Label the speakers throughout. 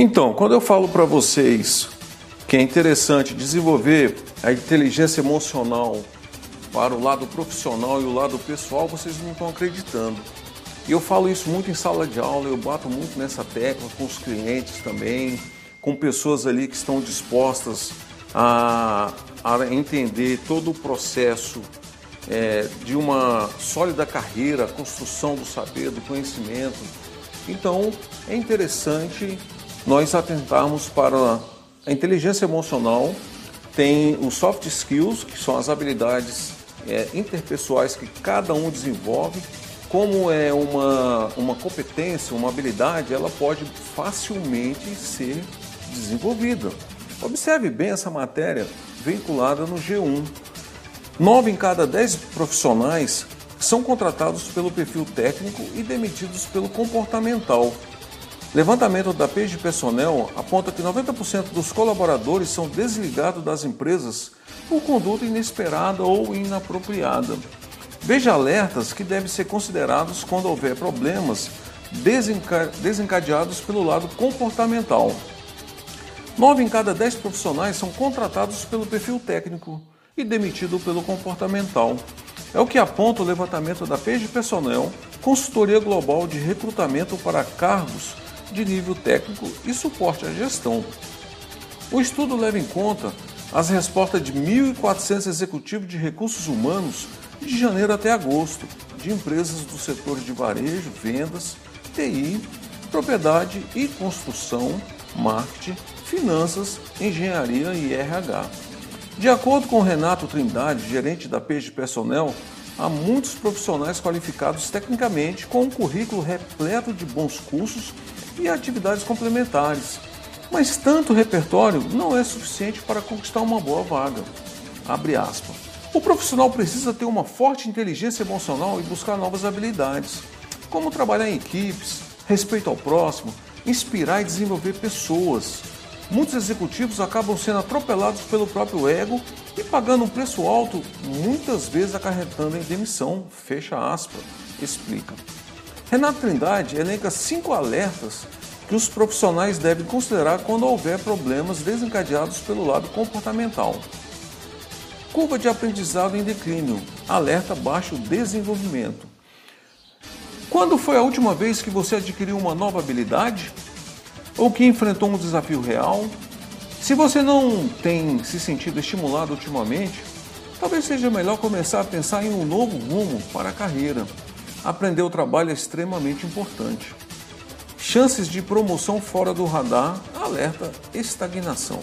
Speaker 1: Então, quando eu falo para vocês que é interessante desenvolver a inteligência emocional para o lado profissional e o lado pessoal, vocês não estão acreditando. E eu falo isso muito em sala de aula, eu bato muito nessa tecla com os clientes também, com pessoas ali que estão dispostas a, a entender todo o processo é, de uma sólida carreira, construção do saber, do conhecimento. Então, é interessante nós atentarmos para a inteligência emocional, tem os soft skills, que são as habilidades é, interpessoais que cada um desenvolve. Como é uma, uma competência, uma habilidade, ela pode facilmente ser desenvolvida. Observe bem essa matéria vinculada no G1. Nove em cada dez profissionais são contratados pelo perfil técnico e demitidos pelo comportamental. Levantamento da Page Personnel aponta que 90% dos colaboradores são desligados das empresas por conduta inesperada ou inapropriada. Veja alertas que devem ser considerados quando houver problemas desencadeados pelo lado comportamental. 9 em cada 10 profissionais são contratados pelo perfil técnico e demitidos pelo comportamental. É o que aponta o levantamento da Page Personnel, consultoria global de recrutamento para cargos de nível técnico e suporte à gestão. O estudo leva em conta as respostas de 1.400 executivos de recursos humanos de janeiro até agosto, de empresas do setor de varejo, vendas, TI, propriedade e construção, marketing, finanças, engenharia e RH. De acordo com Renato Trindade, gerente da PG Personnel, há muitos profissionais qualificados tecnicamente com um currículo repleto de bons cursos e atividades complementares. Mas tanto repertório não é suficiente para conquistar uma boa vaga. O profissional precisa ter uma forte inteligência emocional e buscar novas habilidades, como trabalhar em equipes, respeito ao próximo, inspirar e desenvolver pessoas. Muitos executivos acabam sendo atropelados pelo próprio ego e pagando um preço alto, muitas vezes acarretando em demissão. Fecha aspas, explica. Renato Trindade elenca cinco alertas que os profissionais devem considerar quando houver problemas desencadeados pelo lado comportamental. Curva de aprendizado em declínio, alerta baixo desenvolvimento. Quando foi a última vez que você adquiriu uma nova habilidade? Ou que enfrentou um desafio real? Se você não tem se sentido estimulado ultimamente, talvez seja melhor começar a pensar em um novo rumo para a carreira aprender o trabalho é extremamente importante. Chances de promoção fora do radar, alerta estagnação.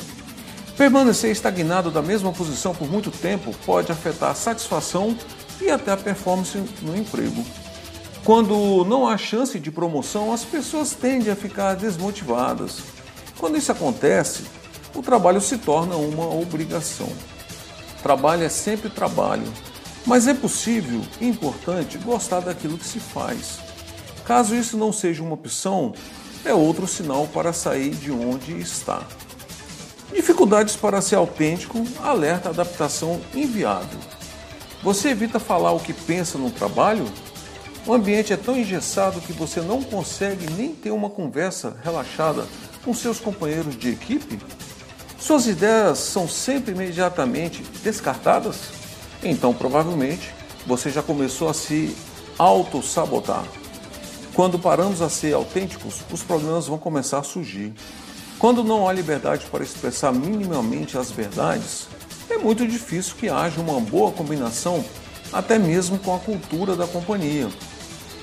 Speaker 1: Permanecer estagnado da mesma posição por muito tempo pode afetar a satisfação e até a performance no emprego. Quando não há chance de promoção, as pessoas tendem a ficar desmotivadas. Quando isso acontece, o trabalho se torna uma obrigação. Trabalho é sempre trabalho, mas é possível e importante gostar daquilo que se faz. Caso isso não seja uma opção, é outro sinal para sair de onde está. Dificuldades para ser autêntico, alerta adaptação inviável. Você evita falar o que pensa no trabalho? O ambiente é tão engessado que você não consegue nem ter uma conversa relaxada com seus companheiros de equipe? Suas ideias são sempre imediatamente descartadas? Então provavelmente você já começou a se auto-sabotar. Quando paramos a ser autênticos, os problemas vão começar a surgir. Quando não há liberdade para expressar minimamente as verdades, é muito difícil que haja uma boa combinação até mesmo com a cultura da companhia.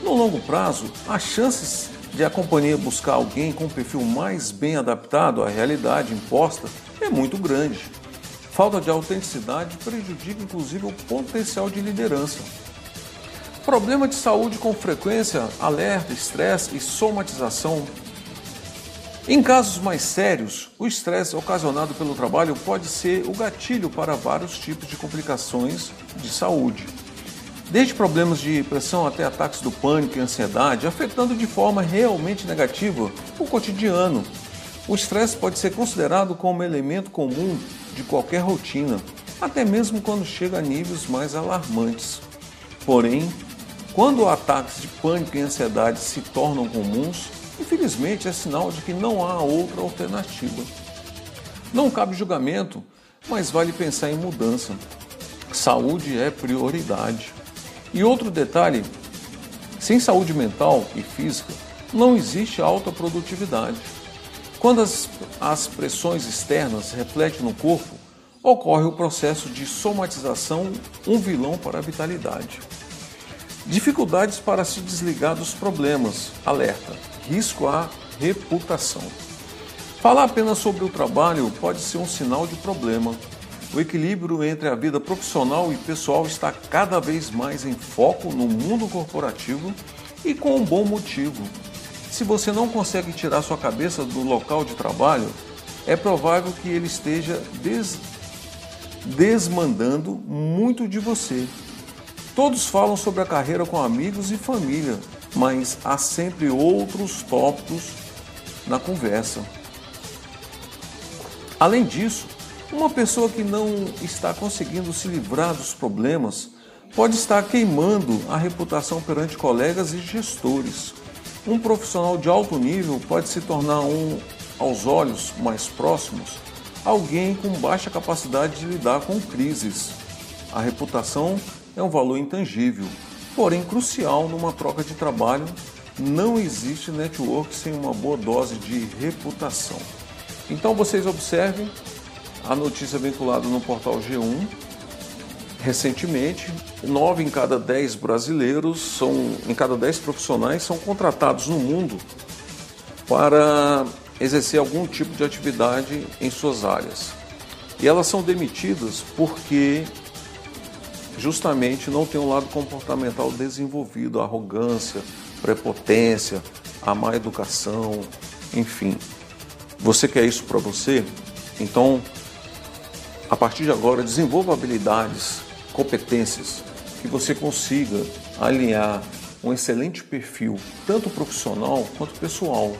Speaker 1: No longo prazo, as chances de a companhia buscar alguém com um perfil mais bem adaptado à realidade imposta é muito grande. Falta de autenticidade prejudica inclusive o potencial de liderança. Problema de saúde com frequência, alerta, estresse e somatização. Em casos mais sérios, o estresse ocasionado pelo trabalho pode ser o gatilho para vários tipos de complicações de saúde. Desde problemas de pressão até ataques do pânico e ansiedade, afetando de forma realmente negativa o cotidiano. O estresse pode ser considerado como elemento comum de qualquer rotina, até mesmo quando chega a níveis mais alarmantes. Porém, quando ataques de pânico e ansiedade se tornam comuns, infelizmente é sinal de que não há outra alternativa. Não cabe julgamento, mas vale pensar em mudança. Saúde é prioridade. E outro detalhe: sem saúde mental e física, não existe alta produtividade. Quando as, as pressões externas refletem no corpo, ocorre o processo de somatização, um vilão para a vitalidade. Dificuldades para se desligar dos problemas. Alerta: risco à reputação. Falar apenas sobre o trabalho pode ser um sinal de problema. O equilíbrio entre a vida profissional e pessoal está cada vez mais em foco no mundo corporativo e com um bom motivo. Se você não consegue tirar sua cabeça do local de trabalho, é provável que ele esteja des... desmandando muito de você Todos falam sobre a carreira com amigos e família, mas há sempre outros tópicos na conversa. Além disso, uma pessoa que não está conseguindo se livrar dos problemas pode estar queimando a reputação perante colegas e gestores. Um profissional de alto nível pode se tornar um, aos olhos mais próximos, alguém com baixa capacidade de lidar com crises. A reputação é um valor intangível, porém crucial numa troca de trabalho. Não existe network sem uma boa dose de reputação. Então vocês observem a notícia vinculada no portal G1. Recentemente, nove em cada dez brasileiros são, em cada dez profissionais são contratados no mundo para exercer algum tipo de atividade em suas áreas. E elas são demitidas porque justamente não tem um lado comportamental desenvolvido, arrogância, prepotência, a má educação, enfim. Você quer isso para você? Então, a partir de agora, desenvolva habilidades, competências que você consiga alinhar um excelente perfil, tanto profissional quanto pessoal.